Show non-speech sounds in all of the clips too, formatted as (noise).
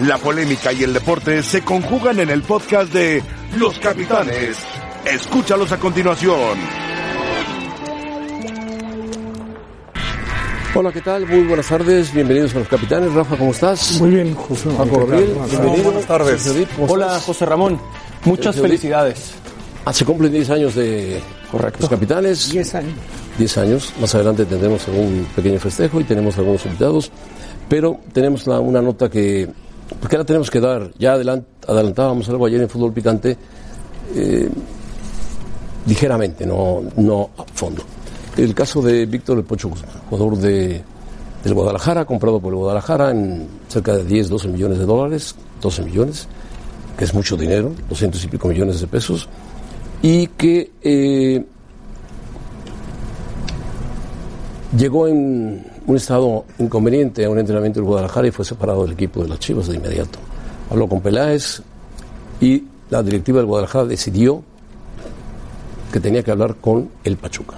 La polémica y el deporte se conjugan en el podcast de Los Capitanes. Escúchalos a continuación. Hola, ¿qué tal? Muy buenas tardes, bienvenidos a Los Capitanes. Rafa, ¿cómo estás? Muy bien, José. Paco Gabriel, bienvenido. Buenas tardes. Sergio Dip, ¿cómo Hola? José Ramón. Muchas felicidades. Ah, se cumplen 10 años de Los Capitanes. 10 años. 10 años. Más adelante tendremos un pequeño festejo y tenemos algunos invitados. Pero tenemos la- una nota que, porque ahora tenemos que dar, ya adelant- adelantábamos algo ayer en Fútbol Picante, eh, ligeramente, no, no a fondo. El caso de Víctor El Pocho Guzmán, jugador de, del Guadalajara, comprado por el Guadalajara en cerca de 10, 12 millones de dólares, 12 millones, que es mucho dinero, 200 y pico millones de pesos, y que eh, llegó en un estado inconveniente a un entrenamiento del Guadalajara y fue separado del equipo de las Chivas de inmediato. Habló con Peláez y la directiva del Guadalajara decidió que tenía que hablar con el Pachuca.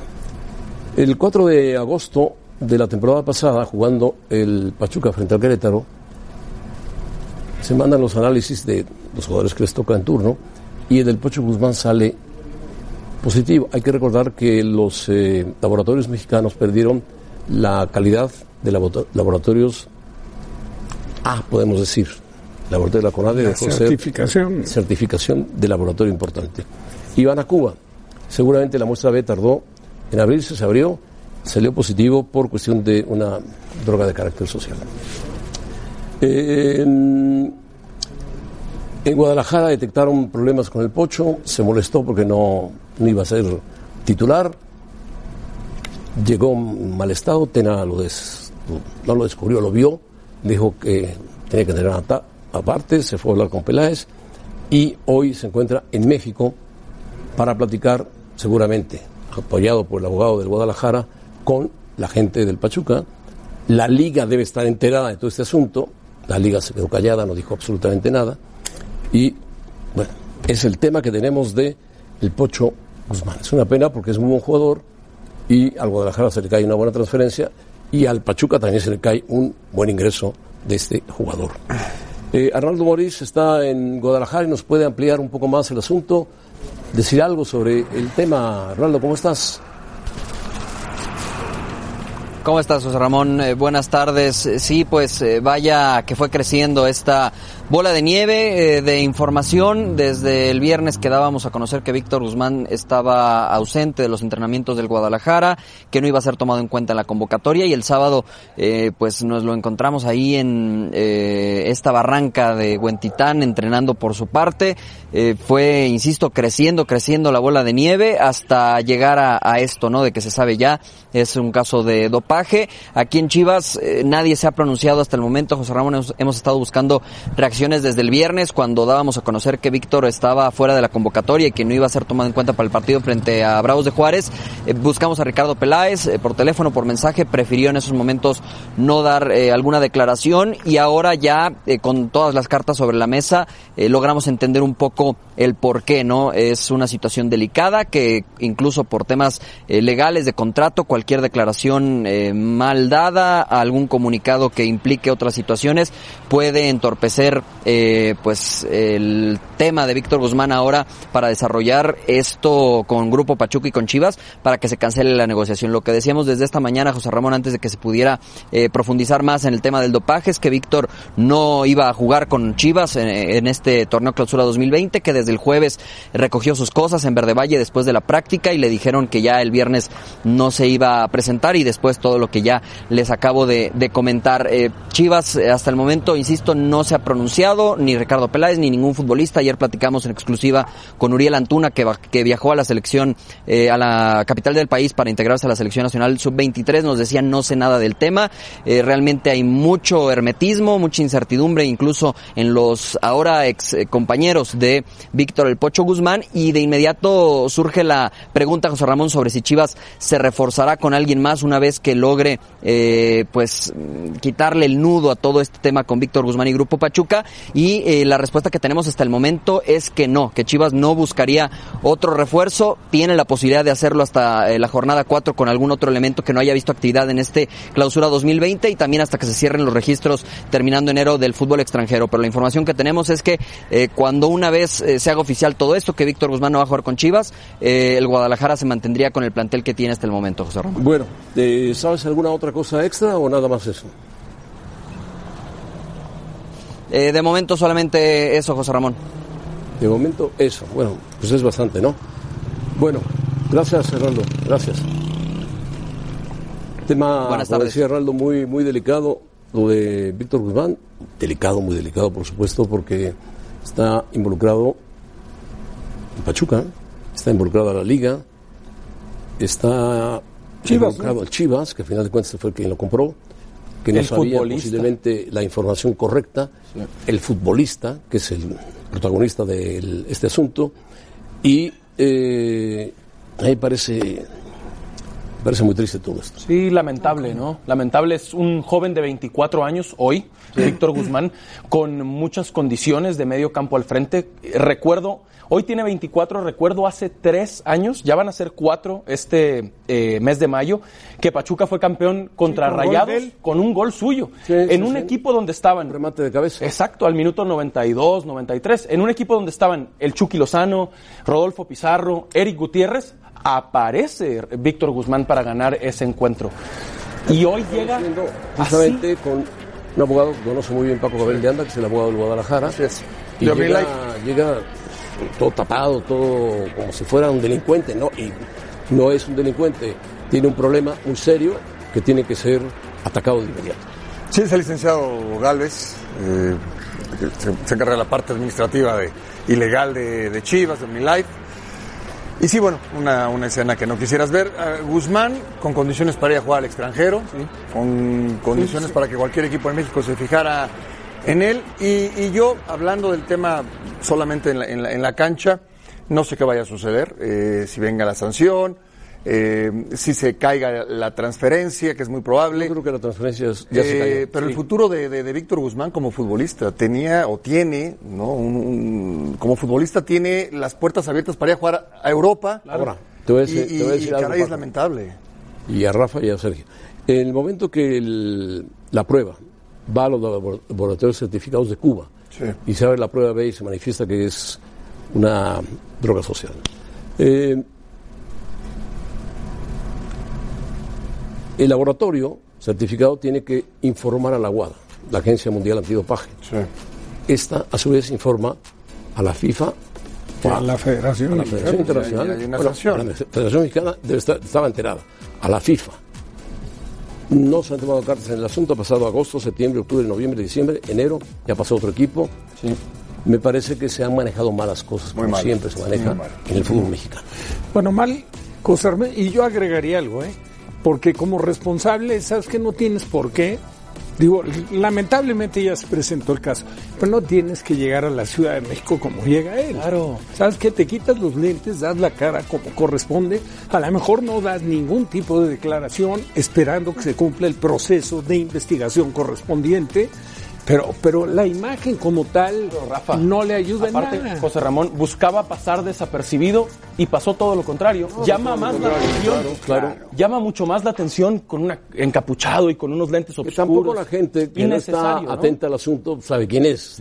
El 4 de agosto de la temporada pasada, jugando el Pachuca frente al Querétaro, se mandan los análisis de los jugadores que les toca en turno y el del Pocho Guzmán sale positivo. Hay que recordar que los eh, laboratorios mexicanos perdieron la calidad de labo- laboratorios A, podemos decir. Laboratorio de la CONADE dejó de ser Certificación. certificación de laboratorio importante. Iban a Cuba. Seguramente la muestra B tardó en abrirse, se abrió, salió positivo por cuestión de una droga de carácter social. Eh, en, en Guadalajara detectaron problemas con el pocho, se molestó porque no, no iba a ser titular, llegó mal estado, Tena lo no lo descubrió, lo vio, dijo que tenía que tener ata- aparte, se fue a hablar con Peláez y hoy se encuentra en México para platicar, seguramente apoyado por el abogado del Guadalajara, con la gente del Pachuca. La liga debe estar enterada de todo este asunto, la liga se quedó callada, no dijo absolutamente nada y bueno, es el tema que tenemos de el Pocho Guzmán. Es una pena porque es muy buen jugador y al Guadalajara se le cae una buena transferencia y al Pachuca también se le cae un buen ingreso de este jugador. Eh, Arnaldo Morís está en Guadalajara y nos puede ampliar un poco más el asunto, decir algo sobre el tema. Arnaldo, ¿cómo estás? ¿Cómo estás, José Ramón? Eh, buenas tardes. Sí, pues eh, vaya que fue creciendo esta bola de nieve eh, de información. Desde el viernes que dábamos a conocer que Víctor Guzmán estaba ausente de los entrenamientos del Guadalajara, que no iba a ser tomado en cuenta en la convocatoria y el sábado eh, pues nos lo encontramos ahí en eh, esta barranca de Huentitán entrenando por su parte. Eh, fue, insisto, creciendo, creciendo la bola de nieve hasta llegar a, esto, ¿no? De que se sabe ya, es un caso de dopaje. Aquí en Chivas eh, nadie se ha pronunciado hasta el momento. José Ramón, hemos, hemos estado buscando reacciones desde el viernes cuando dábamos a conocer que Víctor estaba fuera de la convocatoria y que no iba a ser tomado en cuenta para el partido frente a Bravos de Juárez. Eh, buscamos a Ricardo Peláez eh, por teléfono, por mensaje, prefirió en esos momentos no dar eh, alguna declaración y ahora ya con todas las cartas sobre la mesa logramos entender un poco el por qué, ¿no? Es una situación delicada que incluso por temas eh, legales de contrato, cualquier declaración eh, mal dada, algún comunicado que implique otras situaciones puede entorpecer eh, pues el tema de Víctor Guzmán ahora para desarrollar esto con Grupo Pachuca y con Chivas para que se cancele la negociación. Lo que decíamos desde esta mañana, José Ramón, antes de que se pudiera profundizar más en el tema del dopaje, es que Víctor no iba a jugar con Chivas en, en este torneo clausura 2020, que desde el jueves recogió sus cosas en Verde Valle después de la práctica y le dijeron que ya el viernes no se iba a presentar y después todo lo que ya les acabo de, comentar. Eh, Chivas eh, hasta el momento, insisto, no se ha pronunciado, ni Ricardo Peláez, ni ningún futbolista. Ayer platicamos en exclusiva con Uriel Antuna, que, viajó a la selección, eh, a la capital del país para integrarse a la selección nacional sub-23. Nos decía, no sé nada del tema. Realmente hay mucho hermetismo, mucha incertidumbre, incluso en los ahora ex compañeros de Víctor El Pocho Guzmán. Y de inmediato surge la pregunta, José Ramón, sobre si Chivas se reforzará con alguien más una vez que logre, eh, pues, mm, quitarle el nudo a todo este tema con Víctor Guzmán y Grupo Pachuca. y eh, la respuesta que tenemos hasta el momento es que no, que Chivas no buscaría otro refuerzo, tiene la posibilidad de hacerlo hasta eh, la jornada 4 con algún otro elemento que no haya visto actividad en este clausura 2020 y también hasta que se cierren los registros terminando enero del fútbol extranjero. Pero la información que tenemos es que cuando una vez eh, se haga oficial todo esto, que Víctor Guzmán no va a jugar con Chivas, eh, el Guadalajara se mantendría con el plantel que tiene hasta el momento, José Ramón. Bueno, eh, ¿sabes alguna otra cosa extra o nada más eso? Eh, de momento solamente eso, José Ramón. De momento eso. Bueno, pues es bastante, ¿no? Bueno, gracias, Hernando. Gracias. Tema, Buenas como tardes. decía Hernando, muy, muy delicado. Lo de Víctor Guzmán, delicado, muy delicado, por supuesto, porque está involucrado Pachuca, está involucrado a la Liga, está Chivas, involucrado al Chivas, que al final de cuentas fue quien lo compró, que no El sabía futbolista. posiblemente la información correcta, el futbolista, que es el protagonista de este asunto, y eh, a mí me parece, parece muy triste todo esto. Sí, lamentable, ¿no? Lamentable. Es un joven de 24 años hoy, Víctor Guzmán, con muchas condiciones de medio campo al frente. Recuerdo, hoy tiene 24, recuerdo hace tres años, ya van a ser cuatro este eh, mes de mayo, que Pachuca fue campeón contra con gol Rayados con un gol suyo. Sí, en sí, un sí. equipo donde estaban Remate de cabeza. Exacto, al minuto 92, 93, en un equipo donde estaban el Chucky Lozano, Rodolfo Pizarro, Eric Gutiérrez, aparece Víctor Guzmán para ganar ese encuentro. Y hoy llega así, justamente con un abogado que conoce muy bien Paco Gabriel de Anda, que es el abogado del Guadalajara. Y De llega, Omnilife. llega todo tapado, todo como si fuera un delincuente, ¿no? Y no es un delincuente, tiene un problema muy serio que tiene que ser atacado de inmediato. Sí, es el licenciado Galvez, eh, que se, se encarga de la parte administrativa de, y legal de, de Chivas, de OmniLife. Y sí, bueno, una, una escena que no quisieras ver. Eh, Guzmán con condiciones para ir a jugar al extranjero, con condiciones para que cualquier equipo en México se fijara en él. Y, y yo, hablando del tema solamente en la, en la- en la cancha, no sé qué vaya a suceder, eh, si venga la sanción, eh, si se caiga la transferencia, que es muy probable. Yo creo que la transferencia es- ya se Eh, cayó. pero el futuro de, de- de Víctor Guzmán como futbolista tenía o tiene, ¿no? Un- un- como futbolista tiene las puertas abiertas para ir a jugar a Europa. Ahora, te voy a Y, decir, y- te voy a y algo, caray, es lamentable. y a Rafa y a Sergio. En el momento que el- la prueba va a los labor- laboratorios certificados de Cuba Sí. y se abre la prueba B y se manifiesta que es una droga social. Eh, el laboratorio certificado tiene que informar a la WADA, la Agencia Mundial Antidopaje. Esta, a su vez, informa a la FIFA a la Federación. a la Federación Internacional. hay bueno, la Federación Mexicana debe estar- estaba enterada. A la FIFA. No se han tomado cartas en el asunto. Ha pasado agosto, septiembre, octubre, noviembre, diciembre, enero. Ya pasó otro equipo. Me parece que se han manejado malas cosas, como mal. siempre se maneja en el fútbol mexicano. Bueno, mal, José Arme- y yo agregaría algo, ¿eh? Porque como responsable, sabes que no tienes por qué. Digo, lamentablemente ya se presentó el caso, pero no tienes que llegar a la Ciudad de México como llega él. Claro. ¿Sabes que Te quitas los lentes, das la cara como corresponde, a lo mejor no das ningún tipo de declaración esperando que se cumpla el proceso de investigación correspondiente, pero, pero la imagen como tal Rafa, no le ayuda en Aparte, nada. José Ramón buscaba pasar desapercibido y pasó todo lo contrario. Llama más la atención. claro. Llama mucho más la atención con un encapuchado y con unos lentes Que oscuros. tampoco la gente que no está atenta al asunto sabe quién es.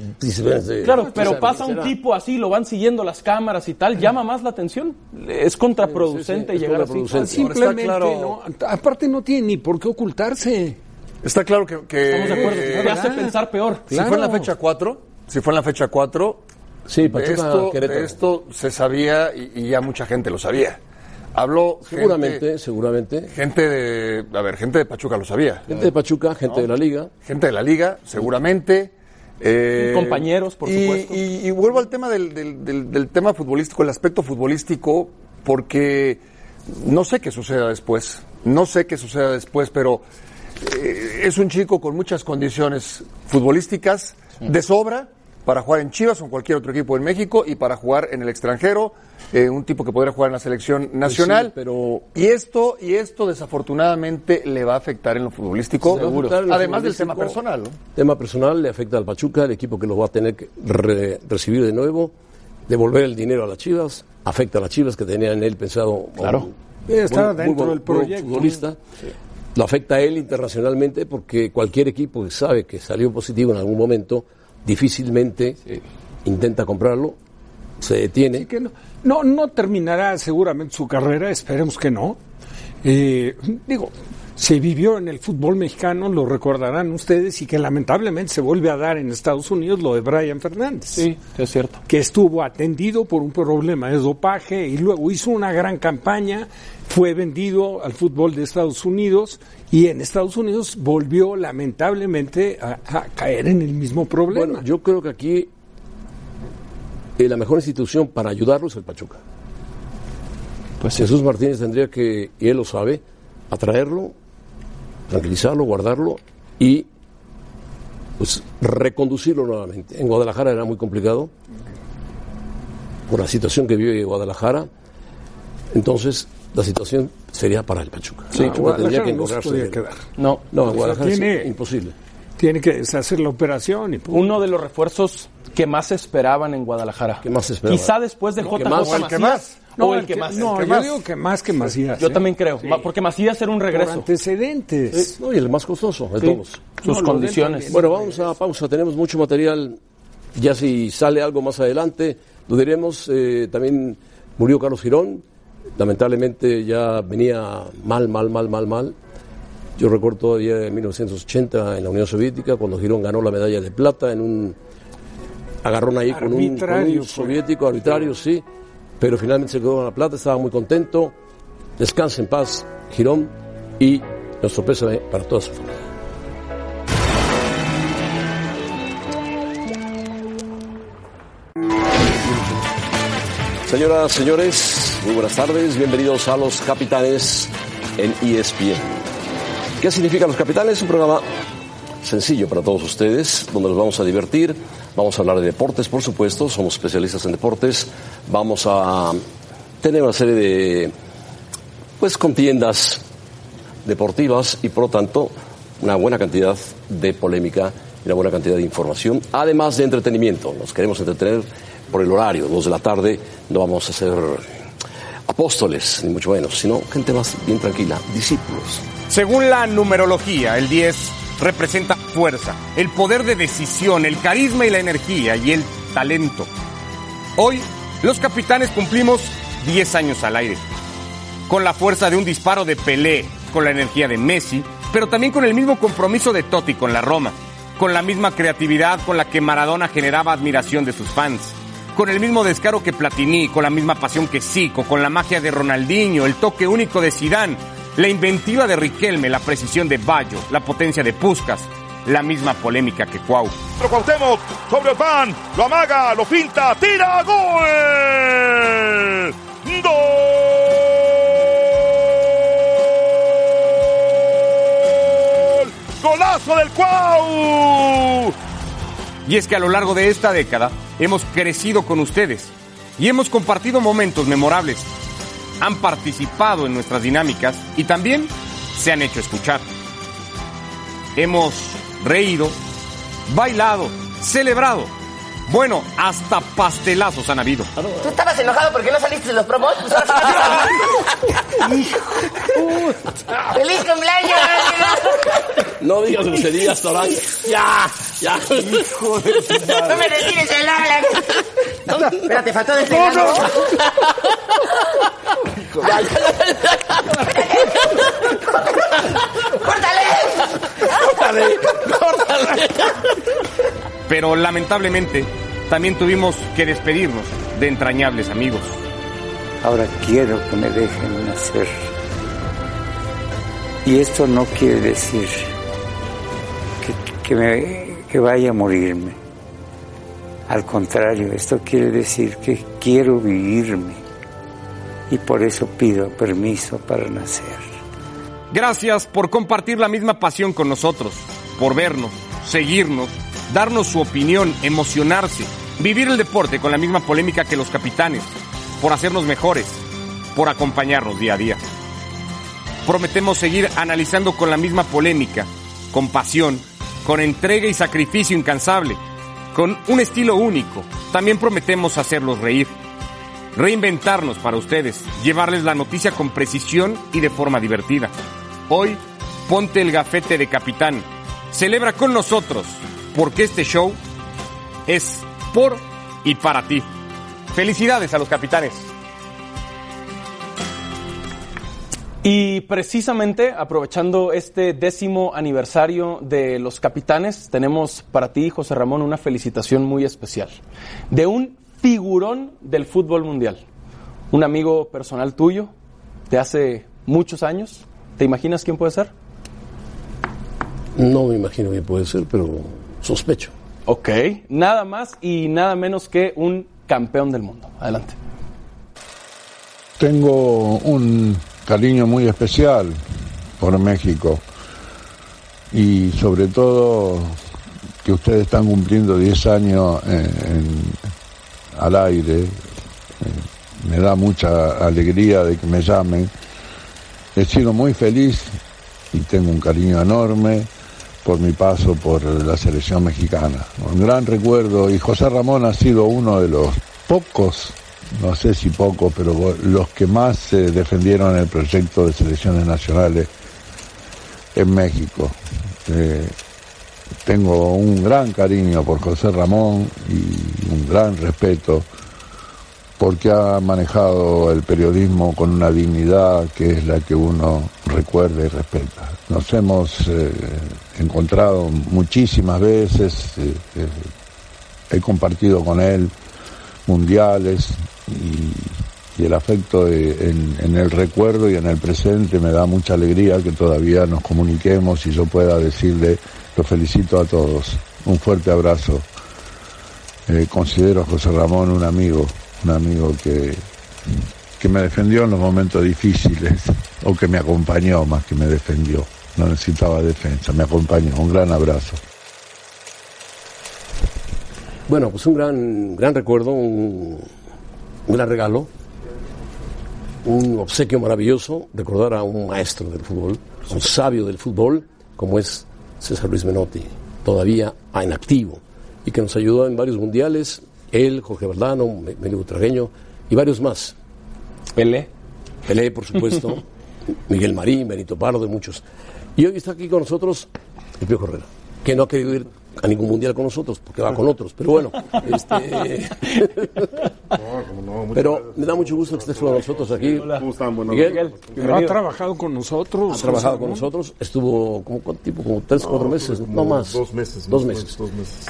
Claro, pero pasa un tipo así, lo van siguiendo las cámaras y tal, llama más la atención. Es contraproducente Sí, sí, es llegar así. contraproducente. Simplemente, claro- no, aparte no tiene ni por qué ocultarse. Está claro que, que, Estamos de acuerdo. eh, Te hace pensar peor. si fue en la fecha 4, si fue en la fecha 4, Sí, de esto, de esto se sabía y, y ya mucha gente lo sabía. Habló gente- Seguramente, seguramente. gente de, a ver, gente de Pachuca lo sabía. Gente de Pachuca, gente de la Liga. gente de la liga, seguramente. eh, Compañeros, por y- supuesto. Y, y vuelvo al tema del, del- del- del tema futbolístico, el aspecto futbolístico, porque no sé qué suceda después. No sé qué suceda después, pero eh, es un chico con muchas condiciones futbolísticas de sobra para jugar en Chivas o en cualquier otro equipo en México y para jugar en el extranjero, eh, un tipo que podría jugar en la selección nacional. pero- Y esto, y esto desafortunadamente le va a afectar en lo futbolístico, además del tema personal. ¿no? Tema personal le afecta al Pachuca, el equipo que lo va a tener que re- recibir de nuevo, devolver el dinero a las Chivas, afecta a las Chivas que tenían en él pensado Claro. un buen- dentro del proyecto. futbolista. Lo afecta a él internacionalmente porque cualquier equipo que sabe que salió positivo en algún momento difícilmente intenta comprarlo, se detiene. Así que no, no, no terminará seguramente su carrera, esperemos que no. Eh, digo, se vivió en el fútbol mexicano, lo recordarán ustedes, y que lamentablemente se vuelve a dar en Estados Unidos lo de Brian Fernández. Sí, es cierto. que estuvo atendido por un problema de dopaje y luego hizo una gran campaña, fue vendido al fútbol de Estados Unidos y en Estados Unidos volvió lamentablemente a, a caer en el mismo problema. Bueno, yo creo que aquí eh, la mejor institución para ayudarlo es el Pachuca. Pues sí. Jesús Martínez tendría que, y él lo sabe, atraerlo, tranquilizarlo, guardarlo y pues reconducirlo nuevamente. En Guadalajara era muy complicado por la situación que vive Guadalajara. Entonces, la situación sería para el Pachuca. Sí, Pachuca Guadalajara no se encargarse podía de él. quedar. No, No, en sea, Guadalajara es tiene- imposible. Tiene que deshacer la operación y uno de los refuerzos que más esperaban en Guadalajara. Que más se esperaba. Quizá después de JJ que más. O el Macías. que más. O el que más. No, el que yo más. digo que más que Macías. Yo ¿eh? también creo. Porque Macías era un Por regreso. antecedentes. No, y el más costoso de Sí. todos. Sus No, condiciones. Bueno, vamos a pausa. Tenemos mucho material. Ya si sale algo más adelante, lo diremos. Eh, también murió Carlos Girón. Lamentablemente ya venía mal, mal, mal, mal, mal. Yo recuerdo todavía en 1980 en la Unión Soviética, cuando Girón ganó la medalla de plata en un agarrón ahí con un, con un fue. soviético, arbitrario, sí. Pero finalmente se quedó con la plata, estaba muy contento. Descanse en paz, Girón. Y nuestro pésame para toda su familia. Señoras, señores, muy buenas tardes. Bienvenidos a Los Capitanes en ESPN. ¿Qué significa Los Capitanes? Un programa sencillo para todos ustedes, donde nos vamos a divertir. Vamos a hablar de deportes, por supuesto. Somos especialistas en deportes. Vamos a tener una serie de, pues, contiendas deportivas y, por lo tanto, una buena cantidad de polémica y una buena cantidad de información, además de entretenimiento. Nos queremos entretener por el horario, dos de la tarde. No vamos a ser apóstoles, ni mucho menos, sino gente más bien tranquila, discípulos. Según la numerología, el 10 representa fuerza, el poder de decisión, el carisma y la energía y el talento. Hoy, los capitanes cumplimos 10 años al aire. Con la fuerza de un disparo de Pelé, con la energía de Messi, pero también con el mismo compromiso de Totti con la Roma, con la misma creatividad con la que Maradona generaba admiración de sus fans, con el mismo descaro que Platini, con la misma pasión que Zico, con la magia de Ronaldinho, el toque único de Zidane, la inventiva de Riquelme, la precisión de Bayo, la potencia de Puskas, la misma polémica que Cuau. Cuauhtémoc sobre Orbán, lo amaga, lo finta, tira, gol. Gol. Golazo del Cuau. Y es que a lo largo de esta década hemos crecido con ustedes y hemos compartido momentos memorables. Han participado en nuestras dinámicas y también se han hecho escuchar. Hemos reído, bailado, celebrado. Bueno, hasta pastelazos han habido. ¿Tú estabas enojado porque no saliste de los promos? Pues ahora sí ¡Feliz cumpleaños! No digas groserías, Torán. Ya, ya. ¡No me retires el ala! Espérate, faltó desplegarlo. (laughs) ¡Córtale! Pero lamentablemente también tuvimos que despedirnos de entrañables amigos. Ahora quiero que me dejen nacer. Y esto no quiere decir que, que, me- que vaya a morirme. Al contrario, esto quiere decir que quiero vivirme. Y por eso pido permiso para nacer. Gracias por compartir la misma pasión con nosotros, por vernos, seguirnos darnos su opinión, emocionarse, vivir el deporte con la misma polémica que los capitanes, por hacernos mejores, por acompañarnos día a día. Prometemos seguir analizando con la misma polémica, con pasión, con entrega y sacrificio incansable, con un estilo único. También prometemos hacerlos reír, reinventarnos para ustedes, llevarles la noticia con precisión y de forma divertida. Hoy, ponte el gafete de capitán. Celebra con nosotros, porque este show es por y para ti. Felicidades a los capitanes. Y precisamente aprovechando este décimo aniversario de los capitanes, tenemos para ti, José Ramón, una felicitación muy especial. De un figurón del fútbol mundial. Un amigo personal tuyo de hace muchos años. ¿Te imaginas quién puede ser? No me imagino quién puede ser, pero sospecho. Ok, nada más y nada menos que un campeón del mundo. Adelante. Tengo un cariño muy especial por México y sobre todo que ustedes están cumpliendo 10 años en, en, al aire. Eh, me da mucha alegría de que me llamen. He sido muy feliz y tengo un cariño enorme por mi paso por la selección mexicana. Un gran recuerdo y José Ramón ha sido uno de los pocos, no sé si pocos, pero los que más se defendieron en el proyecto de selecciones nacionales en México. Eh, tengo un gran cariño por José Ramón y un gran respeto porque ha manejado el periodismo con una dignidad que es la que uno recuerda y respeta. Nos hemos eh, encontrado muchísimas veces, eh, eh, he compartido con él mundiales y, el afecto en, el recuerdo y en el presente me da mucha alegría que todavía nos comuniquemos y yo pueda decirle, lo felicito a todos, un fuerte abrazo. considero a José Ramón un amigo un amigo que, que me defendió en los momentos difíciles, o que me acompañó más que me defendió. No necesitaba defensa, me acompañó. Un gran abrazo. Bueno, pues un gran, gran recuerdo, un, gran regalo, un obsequio maravilloso, recordar a un maestro del fútbol, un sabio del fútbol, como es César Luis Menotti, todavía en activo, y que nos ayudó en varios mundiales, él, Jorge Valdano, medio tragueño y varios más. Pelé. Pelé, por supuesto, (laughs) Miguel Marín, Benito Pardo y muchos. Y hoy está aquí con nosotros el Pío Herrera, que no ha querido ir a ningún mundial con nosotros, porque va con otros, pero bueno. Este... (laughs) no, no, pero me da mucho gusto que estés con nosotros aquí. Hola. ¿Cómo están? Bueno, Miguel, Miguel ha trabajado con nosotros. Ha trabajado con nosotros, estuvo como cuánto tiempo, como tres, cuatro meses, no más. Dos meses. Dos meses. Dos meses.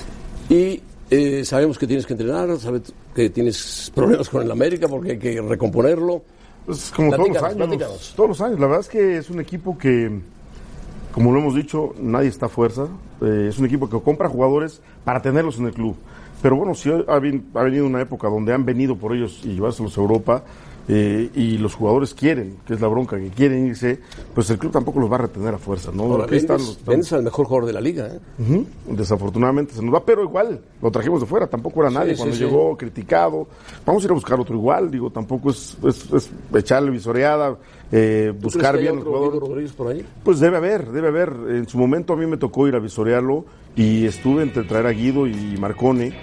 Y eh, sabemos que tienes que entrenar, sabes que tienes problemas con el América porque hay que recomponerlo. Pues como todos los años. Platícanos. Todos los años. La verdad es que es un equipo que, como lo hemos dicho, nadie está a fuerza. Eh, es un equipo que compra jugadores para tenerlos en el club. Pero bueno, si ha, ha venido una época donde han venido por ellos y llevárselos a Europa, eh, y los jugadores quieren, que es la bronca, que quieren irse, pues el club tampoco los va a retener a fuerza, ¿no? Ahora, vendes, están, los, vendes al mejor jugador de la liga, ¿eh? Uh -huh. Desafortunadamente se nos va, pero igual, lo trajimos de fuera, tampoco era nadie Sí, cuando sí, llegó criticado. Vamos a ir a buscar otro igual, digo, tampoco es, es, es echarle visoreada, eh, ¿Tú buscar bien otro jugador. Rodríguez por ahí? Pues debe haber, debe haber. En su momento a mí me tocó ir a visorearlo y estuve entre traer a Guido y Marcone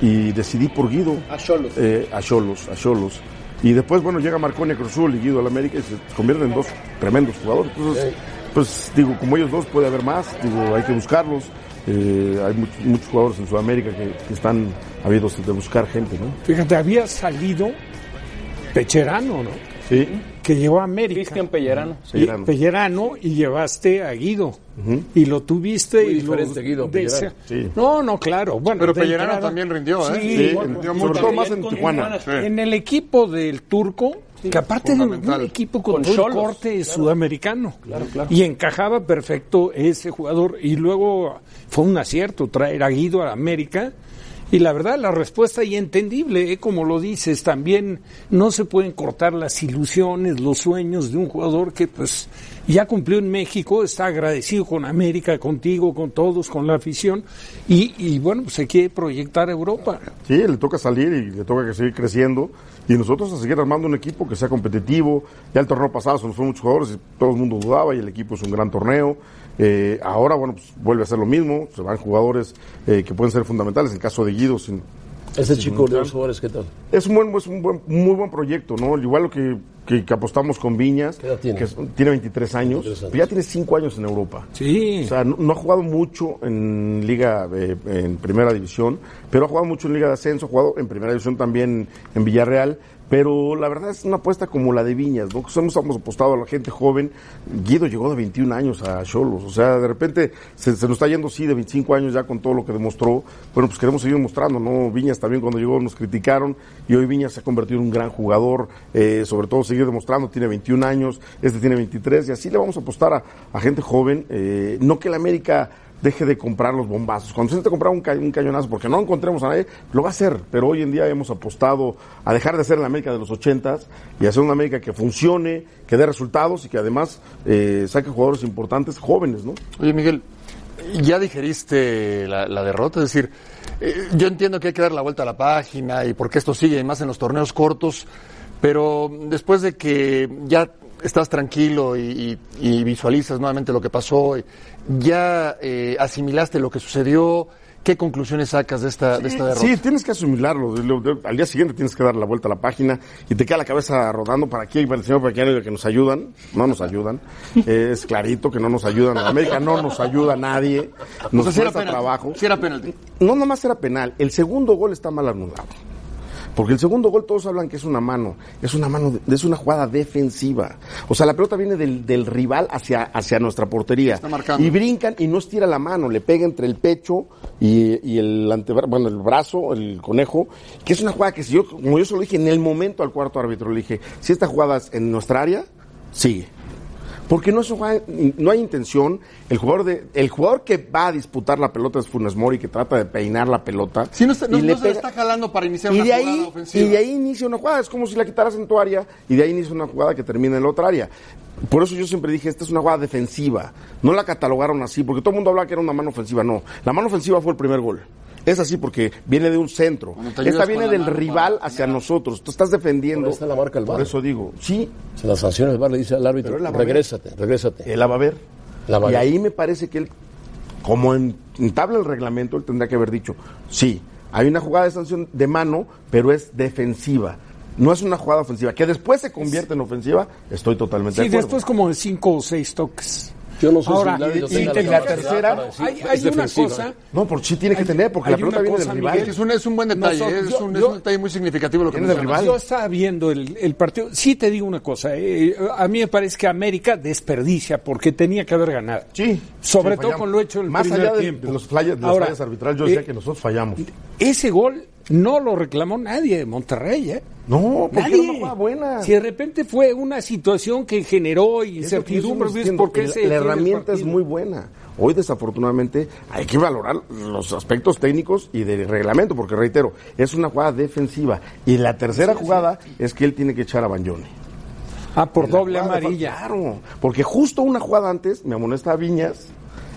y decidí por Guido. A Cholos. Eh, a Cholos, a Cholos. Y después, bueno, llega Marcone a Cruzul y Guido al América y se convierten en dos tremendos jugadores. Entonces, pues digo, como ellos dos puede haber más, digo, hay que buscarlos. Eh, hay much- muchos jugadores en Sudamérica que, que están habidos de buscar gente, ¿no? Fíjate, había salido Pecherano, ¿no? Sí. Que llegó a América. Cristian Pellerano. Y- Pellerano. Pellerano y llevaste a Guido. Y lo tuviste Muy y diferente, lo Guido, Sí. No, no, claro. Bueno, Pero de Pellerano entrada- también rindió, ¿eh? Sí, Sí, bueno, sobre mucho. todo más en Tijuana. Sí. en el equipo del turco, que aparte era un equipo con, Con todo el corte sudamericano. Y encajaba perfecto ese jugador. Y luego fue un acierto traer a Guido a América. Y la verdad, la respuesta y entendible, ¿eh? como lo dices, también no se pueden cortar las ilusiones, los sueños de un jugador que pues Ya cumplió en México, está agradecido con América, contigo, con todos, con la afición. Y, y bueno, pues se quiere proyectar a Europa. Sí, le toca salir y le toca seguir creciendo. Y nosotros a seguir armando un equipo que sea competitivo. Ya el torneo pasado se nos fueron muchos jugadores todo el mundo dudaba y el equipo es un gran torneo. Eh, ahora, bueno, pues vuelve a ser lo mismo. Se van jugadores eh, que pueden ser fundamentales. En el caso de Guido, sin, Ese chico León Suárez, ¿qué tal? es un buen, es un buen, muy buen proyecto, ¿no? Igual lo que, que, que apostamos con Viñas, ¿Qué edad tiene? que es- tiene 23 años, 23 años. pero ya tiene 5 años en Europa. Sí. O sea, no, no ha jugado mucho en Liga, eh, en Primera División, pero ha jugado mucho en Liga de Ascenso, ha jugado en Primera División también en Villarreal. Pero la verdad es una apuesta como la de Viñas, ¿no? Hemos, hemos apostado a la gente joven. Guido llegó de 21 años a Cholos. O sea, de repente se, se nos está yendo, sí, de 25 años ya con todo lo que demostró. Bueno, pues queremos seguir mostrando, ¿no? Viñas también cuando llegó nos criticaron y hoy Viñas se ha convertido en un gran jugador. eh, sobre todo seguir demostrando, tiene 21 años, este tiene 23 y así le vamos a apostar a, a gente joven. eh, no que la América deje de comprar los bombazos. Cuando se necesita comprar un, un cañonazo, porque no encontremos a nadie, lo va a hacer. Pero hoy en día hemos apostado a dejar de ser la América de los ochentas y hacer una América que funcione, que dé resultados y que además eh, saque jugadores importantes jóvenes, ¿no? Oye, Miguel, ya digeriste la, derrota, es decir, eh, yo entiendo que hay que dar la vuelta a la página y porque esto sigue más en los torneos cortos, pero después de que ya estás tranquilo y, visualizas nuevamente lo que pasó, ya eh, asimilaste lo que sucedió, ¿qué conclusiones sacas de esta, de esta derrota? Sí, tienes que asimilarlo. Lo- lo- Al día siguiente tienes que dar la vuelta a la página y te queda la cabeza rodando para aquí y para el señor Pequeño que nos ayudan. No nos ayudan. es clarito que no nos ayudan. En América no nos ayuda nadie. Nos O sea, era penalti, trabajo. sí era penalti. No, nomás era penal. El segundo gol está mal anulado. Porque el segundo gol todos hablan que es una mano. Es una mano, de- es una jugada defensiva. O sea, la pelota viene del, del rival hacia, hacia nuestra portería. Y brincan y no estira la mano, le pega entre el pecho y, y el antebrazo, bueno, el brazo, el conejo, que es una jugada que si yo, como yo se lo dije en el momento al cuarto árbitro, le dije, si esta jugada es en nuestra área, sigue. Porque no, es jugada- no hay intención. El jugador, de, el jugador que va a disputar la pelota es Funes Mori, que trata de peinar la pelota. Sí, no, está- no- y le no se le está jalando para iniciar y una de jugada ahí ofensiva. y de ahí inicia una jugada es como si la quitaras en tu área y de ahí inicia una jugada que termina en la otra área por eso yo siempre dije esta es una jugada defensiva no la catalogaron así porque todo el mundo hablaba que era una mano ofensiva no la mano ofensiva fue el primer gol es así porque viene de un centro. Esta viene la del mano rival hacia nosotros. Tú estás defendiendo. Por la marca del por VAR. eso digo sí. En las sanciones del VAR le dice al árbitro, la regrésate, regrésate. él la va a ver. La va y ver. ahí me parece que él como en, en tabla el reglamento él tendría que haber dicho sí hay una jugada de sanción de mano pero es defensiva. No es una jugada ofensiva que después se convierte en ofensiva estoy totalmente Sí, de acuerdo. después como de cinco o seis toques. Yo no sé Ahora, y- y la tercera, hay- una defensiva. cosa- no por sí tiene que tener porque la pelota viene cosa, del rival Miguel, Es un, es un buen detalle, es, yo- un, es yo- un detalle muy significativo lo que Viene del rival. Yo estaba viendo el, el partido. Sí te digo una cosa. eh, a mí me parece que América desperdicia porque tenía que haber ganado. sí Sobre sí, todo fallamos. con lo hecho en el más primer allá de, tiempo. de los fallas, de las Ahora, fallas arbitrales yo decía eh, que nosotros fallamos Ese gol no lo reclamó nadie de Monterrey, ¿eh? no porque Nadie. era una jugada buena Si de repente fue una situación que generó incertidumbre, estoy ¿ves diciendo, por qué la- herramienta es muy buena. Hoy desafortunadamente hay que valorar los aspectos técnicos y del reglamento, porque reitero, es una jugada defensiva. Y la tercera jugada es que él tiene que echar a Bañoni. Ah, por la doble amarilla. Claro, porque justo una jugada antes me amonesta a Viñas,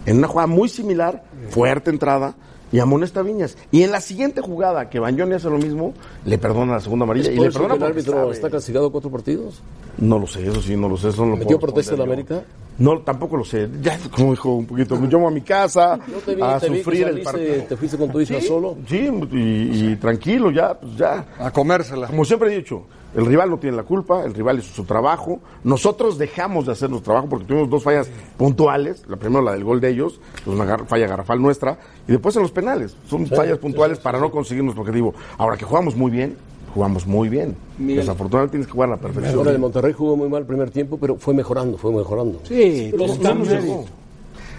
en una jugada muy similar, fuerte entrada, y amonesta a Viñas. Y en la siguiente jugada, que Bañoni hace lo mismo, le perdona la segunda amarilla. ¿Es Y le perdona que el árbitro sabe. está castigado cuatro partidos? No lo sé, eso sí, no lo sé. Eso no lo ¿Metió protesta en. América? No, tampoco lo sé. Ya, como dijo un poquito, me llamo a mi casa Yo te vi, a te vi que sufrir el partido. te fuiste con tu hija solo. Sí, y, y tranquilo, ya, pues ya. A comérsela. Como siempre he dicho, el rival no tiene la culpa, el rival hizo su trabajo. Nosotros dejamos de hacer nuestro trabajo porque tuvimos dos fallas puntuales. La primera, la del gol de ellos, pues una gar- falla garrafal nuestra. Y después en los penales. Son fallas puntuales para no conseguir nuestro objetivo. Ahora que jugamos muy bien, jugamos muy bien. Desafortunadamente tienes que jugar a la perfección. Ahora el Monterrey jugó muy mal el primer tiempo, pero fue mejorando, fue mejorando. Sí, Los cambios,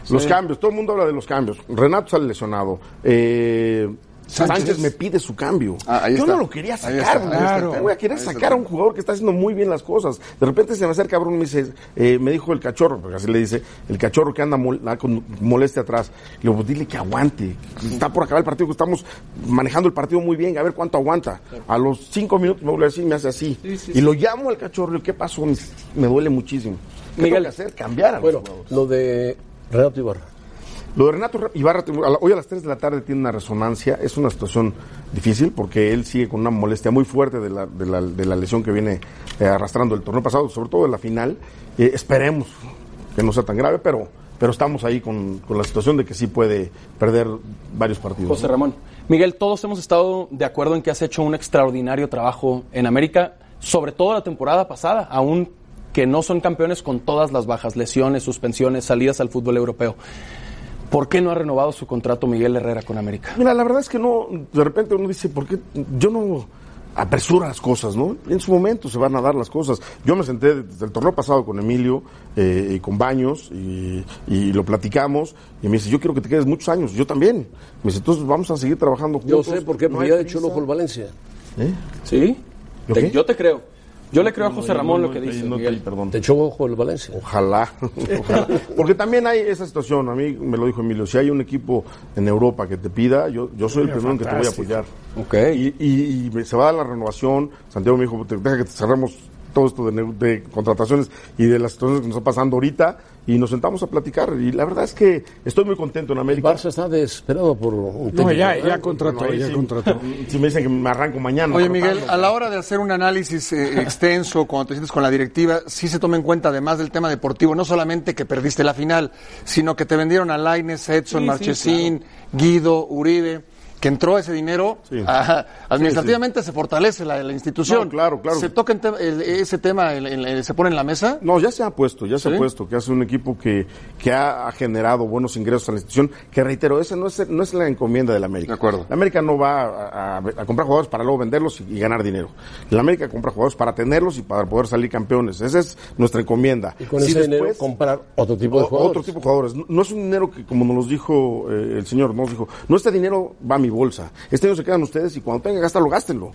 los cambios, todo el mundo habla de los cambios. Renato sale lesionado. Eh, Sánchez. Sánchez. me pide su cambio. Ah, Yo está. no lo quería sacar. está, ahí güey. está el ¿Cómo tema. voy a querer sacar a un jugador que está haciendo muy bien las cosas. De repente se me acerca Bruno y me dice, eh, me dijo el cachorro, porque así le dice, el cachorro que anda mol- con molestia atrás. Le digo, pues dile que aguante. Está por acabar el partido, que estamos manejando el partido muy bien, a ver cuánto aguanta. A los cinco minutos me vuelve a decir, me hace así. Y lo llamo al cachorro, y ¿qué pasó? Me, me duele muchísimo. ¿Qué Miguel. tengo que hacer? Cambiar a los Bueno, jugadores. lo de Renato Ibarra. Lo de Renato Ibarra, hoy a las 3 de la tarde tiene una resonancia. Es una situación difícil porque él sigue con una molestia muy fuerte de la, de la, de la lesión que viene eh, arrastrando el torneo pasado, sobre todo en la final. Eh, esperemos que no sea tan grave, pero, pero estamos ahí con, con la situación de que sí puede perder varios partidos. José Ramón. Miguel, todos hemos estado de acuerdo en que has hecho un extraordinario trabajo en América, sobre todo la temporada pasada, aún que no son campeones con todas las bajas, lesiones, suspensiones, salidas al fútbol europeo. ¿Por qué no ha renovado su contrato Miguel Herrera con América? Mira, la verdad es que no, de repente uno dice, ¿por qué yo no apresura las cosas, no? En su momento se van a dar las cosas. Yo me senté desde el torneo pasado con Emilio eh, y con Baños y, y lo platicamos y me dice, yo quiero que te quedes muchos años, yo también. Me dice, entonces vamos a seguir trabajando Yo juntos. sé por qué, No porque hay ya ha hecho el prisa". ojo el Valencia. ¿Eh? ¿Sí? ¿Yo Te- yo te creo. Yo le creo a José No, Ramón no, lo que dice. Miguel. perdón. Te echó ojo el Valencia. Ojalá, (laughs) ojalá. Porque también hay esa situación, a mí me lo dijo Emilio, si hay un equipo en Europa que te pida, yo, yo soy el primero en que te voy a apoyar. Ok. Y, y- y me- se va a dar la renovación, Santiago me dijo, "Te- deja que te cerremos todo esto de, ne- de contrataciones y de las situaciones que nos está pasando ahorita y nos sentamos a platicar. Y la verdad es que estoy muy contento en El América. Barça está desesperado por un técnico. No, ya, ya contrató, Bueno, ya sí, contrató. (laughs) Si me dicen que me arranco mañana. Oye. Miguel, a la hora de hacer un análisis eh, (laughs) extenso, cuando te sientes con la directiva, sí se toma en cuenta, además del tema deportivo, no solamente que perdiste la final, sino que te vendieron a Laines, Edson, Sí, sí, Marchesín, Guido, Uribe, que entró ese dinero, Sí. administrativamente se fortalece la, la institución. No, claro, claro. ¿Se toca en te- el- ese tema, el- el- se pone en la mesa? No, ya se ha puesto, ya se ha puesto, que hace un equipo que, que ha, ha generado buenos ingresos a la institución, que reitero, esa no es, no es la encomienda de la América. De acuerdo. La América no va a, a- a comprar jugadores para luego venderlos y, y ganar dinero. La América compra jugadores para tenerlos y para poder salir campeones. Esa es nuestra encomienda. Y con Si ese dinero después- comprar otro tipo de o- jugadores. Otro tipo de jugadores. No, no es un dinero que, como nos lo dijo eh, el señor, nos dijo, no este dinero va a mi bolsa. Este dinero se quedan ustedes y cuando tengan que gastarlo, gástenlo.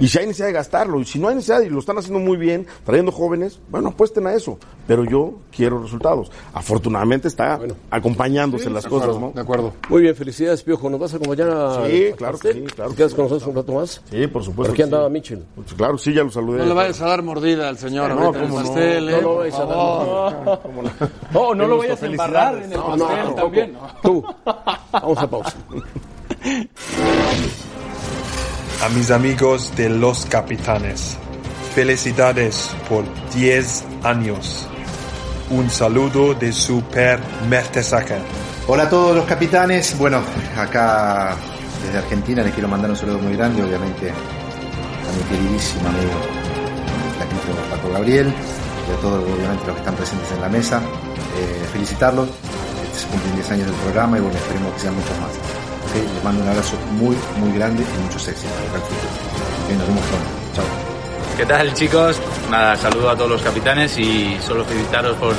Y si hay necesidad de gastarlo, y si no hay necesidad y lo están haciendo muy bien, trayendo jóvenes, bueno, apuesten a eso. Pero yo quiero resultados. Afortunadamente está acompañándose las De cosas, acuerdo, ¿no? de acuerdo. Muy bien, felicidades, Piojo. ¿Nos vas a acompañar a Sí, al claro que pastel? sí, claro ¿Te que quedas sí, con nosotros un rato más? Sí, por supuesto. ¿Por aquí andaba sí. Mitchell? Pues claro, sí, ya lo saludé. No le vayas a dar mordida al señor No, ahorita en el cómo no. pastel, ¿eh? No lo vayas a dar favor. Oh, (laughs) no Qué lo vayas a embarrar en el. No, pastel no, también. Tú. Vamos a pausa. (laughs) A mis amigos de los capitanes, felicidades por 10 años. Un saludo de Super Mertesacker. Hola a todos los capitanes. Bueno, acá desde Argentina les quiero mandar un saludo muy grande, obviamente, a mi queridísimo amigo Flaquito Paco Gabriel y a todos, obviamente, los que están presentes en la mesa. Eh, felicitarlos. Este se cumplen 10 años del programa y bueno, esperemos que sean muchos más. Les mando un abrazo muy, muy grande y muchos éxitos. Ok, nos vemos pronto. Chao. ¿Qué tal chicos? Nada, saludo a todos los capitanes y solo felicitaros por,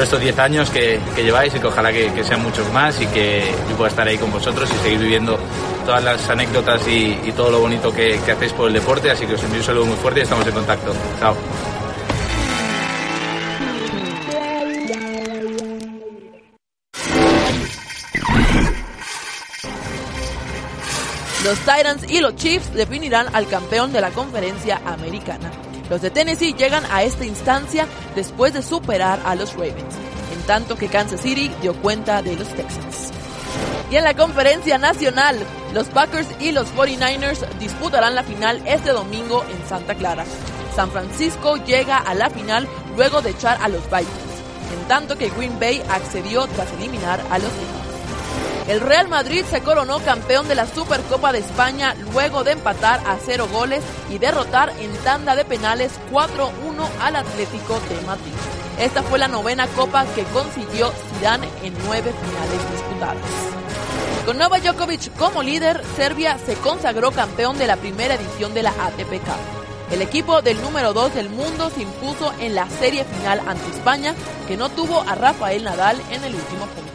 estos 10 años que, lleváis y que ojalá que, sean muchos más y que yo pueda estar ahí con vosotros y seguir viviendo todas las anécdotas y, todo lo bonito que hacéis por el deporte. Así que os envío un saludo muy fuerte y estamos en contacto. Chao. Los Titans y los Chiefs definirán al campeón de la conferencia americana. Los de Tennessee llegan a esta instancia después de superar a los Ravens, en tanto que Kansas City dio cuenta de los Texans. Y en la conferencia nacional, los Packers y los 49ers disputarán la final este domingo en Santa Clara. San Francisco llega a la final luego de echar a los Vikings, en tanto que Green Bay accedió tras eliminar a los Seahawks. El Real Madrid se coronó campeón de la Supercopa de España luego de empatar a cero goles y derrotar en tanda de penales 4-1 al Atlético de Madrid. Esta fue la novena copa que consiguió Zidane en nueve finales disputadas. Con Novak Djokovic como líder, Serbia se consagró campeón de la primera edición de la ATP Cup. El equipo del número 2 del mundo se impuso en la serie final ante España, que no tuvo a Rafael Nadal en el último punto.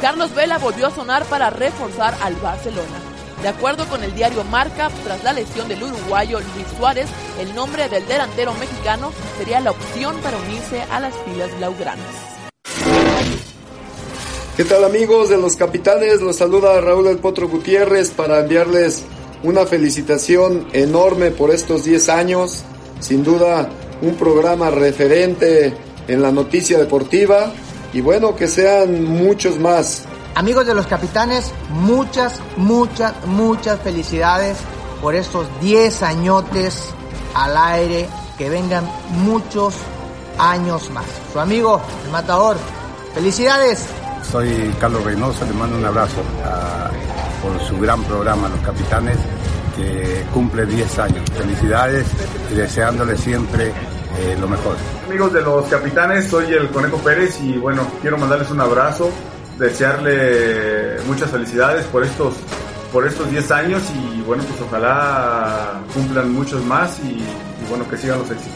Carlos Vela volvió a sonar para reforzar al Barcelona. De acuerdo con el diario Marca, tras la lesión del uruguayo Luis Suárez, el nombre del delantero mexicano sería la opción para unirse a las filas blaugranas. ¿Qué tal amigos de los capitanes? Los saluda Raúl El Potro Gutiérrez para enviarles una felicitación enorme por estos 10 años. Sin duda un programa referente en la noticia deportiva y bueno, que sean muchos más. Amigos de los capitanes, muchas, muchas, muchas felicidades por estos 10 añotes al aire, que vengan muchos años más. Su amigo, el matador, felicidades. Soy Carlos Reynoso, le mando un abrazo a- por su gran programa, Los Capitanes, que cumple 10 años. Felicidades y deseándole siempre eh, lo mejor. Amigos de los capitanes, soy el Conejo Pérez y bueno, quiero mandarles un abrazo, desearle muchas felicidades por estos por estos 10 años y bueno, pues ojalá cumplan muchos más y, y bueno, que sigan los éxitos.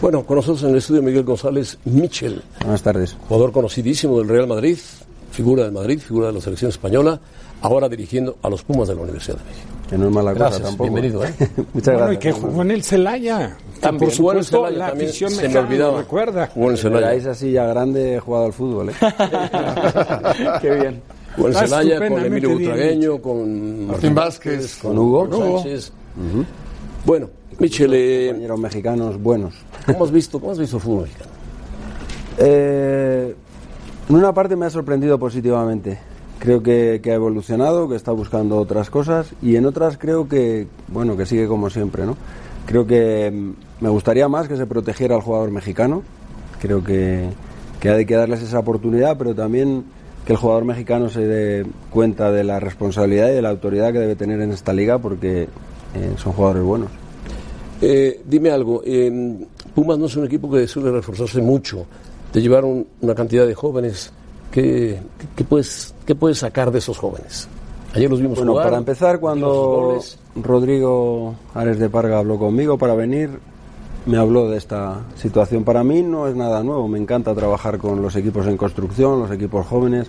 Bueno, con nosotros en el estudio Miguel González Michel. Buenas tardes. Jugador conocidísimo del Real Madrid, figura del Madrid, figura de la selección española, ahora dirigiendo a los Pumas de la Universidad de México. Que no es mala Gracias, cosa tampoco. bienvenido, ¿eh? (laughs) Muchas Bueno, y gracias. que jugó en el Celaya. que También por el supuesto, Celaya, la afición se me olvidaba. recuerda. Jugó en el Celaya. Veráis así ya grande jugado al fútbol, ¿eh? (laughs) (laughs) Qué bien. Jugó en Está Celaya con Emilio Butragueño, con Martín Vázquez, con Hugo. Sánchez. Bueno, Michel, eh, compañeros mexicanos buenos. ¿cómo has visto, cómo has visto el fútbol mexicano? Eh, en una parte me ha sorprendido positivamente. Creo que, ha evolucionado, que está buscando otras cosas y en otras creo que, bueno, que sigue como siempre, ¿no? Creo que mm, me gustaría más que se protegiera al jugador mexicano. Creo que, que hay que darles esa oportunidad, pero también que el jugador mexicano se dé cuenta de la responsabilidad y de la autoridad que debe tener en esta liga porque eh, son jugadores buenos. Eh, dime algo, eh, Pumas no es un equipo que suele reforzarse mucho. Te llevaron una cantidad de jóvenes. ¿Qué, qué puedes, qué puedes sacar de esos jóvenes? Ayer los vimos Bueno, jugar. para empezar, cuando. Rodrigo Ares de Parga habló conmigo para venir, me habló de esta situación. Para mí no es nada nuevo, me encanta trabajar con los equipos en construcción, los equipos jóvenes.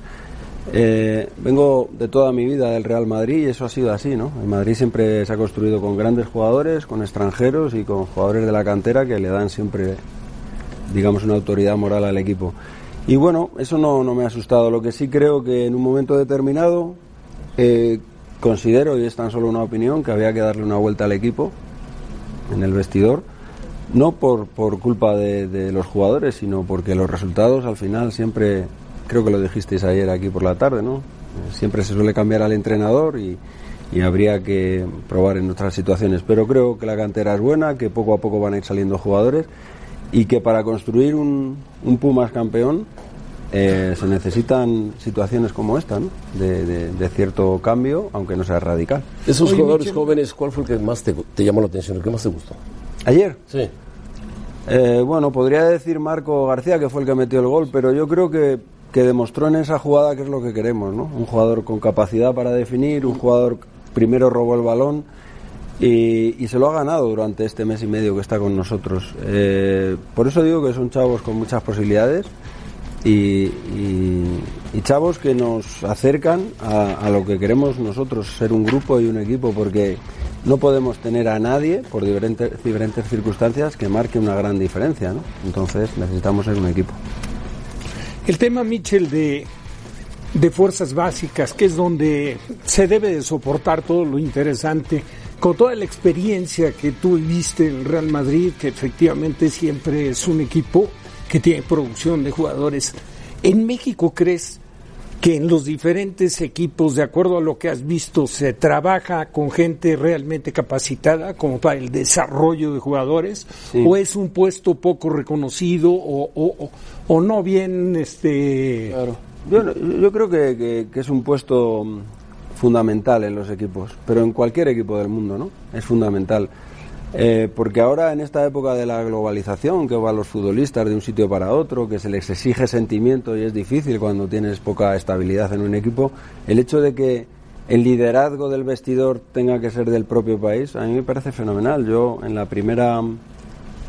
Eh, vengo de toda mi vida del Real Madrid y eso ha sido así, ¿no? El Madrid siempre se ha construido con grandes jugadores, con extranjeros y con jugadores de la cantera que le dan siempre, digamos, una autoridad moral al equipo. Y bueno, eso no, no me ha asustado. Lo que sí creo que en un momento determinado eh, considero, y es tan solo una opinión, que había que darle una vuelta al equipo en el vestidor. No por, por culpa de, de los jugadores, sino porque los resultados al final siempre, creo que lo dijisteis ayer aquí por la tarde, ¿no? Eh, Siempre se suele cambiar al entrenador y, y habría que probar en otras situaciones. Pero creo que la cantera es buena, que poco a poco van a ir saliendo jugadores y que para construir un, un Pumas campeón eh, se necesitan situaciones como esta, ¿no? De, de- de cierto cambio, aunque no sea radical. De esos Oye, jugadores Michel, jóvenes, ¿cuál fue el que más te, te llamó la atención, el que más te gustó? ¿Ayer? Sí. Eh, bueno, podría decir Marco García, que fue el que metió el gol, pero yo creo que, que demostró en esa jugada que es lo que queremos, ¿no? Un jugador con capacidad para definir, un jugador que primero robó el balón y, y se lo ha ganado durante este mes y medio que está con nosotros. Eh, por eso digo que son chavos con muchas posibilidades y, chavos que nos acercan a, lo que queremos nosotros, ser un grupo y un equipo, porque no podemos tener a nadie, por diferentes, circunstancias, que marque una gran diferencia, ¿no? Entonces necesitamos ser un equipo. El tema, Michel, de, de fuerzas básicas, que es donde se debe de soportar todo lo interesante, con toda la experiencia que tú viviste en Real Madrid, que efectivamente siempre es un equipo que tiene producción de jugadores. ¿En México crees que en los diferentes equipos, de acuerdo a lo que has visto, se trabaja con gente realmente capacitada como para el desarrollo de jugadores? Sí. ¿O es un puesto poco reconocido o, o- o- no bien este Yo, no- yo creo que, que- que es un puesto fundamental en los equipos, pero en cualquier equipo del mundo, ¿no? Es fundamental. Eh, porque ahora en esta época de la globalización, que van los futbolistas de un sitio para otro, que se les exige sentimiento y es difícil cuando tienes poca estabilidad en un equipo, el hecho de que el liderazgo del vestidor tenga que ser del propio país, a mí me parece fenomenal. Yo en la primera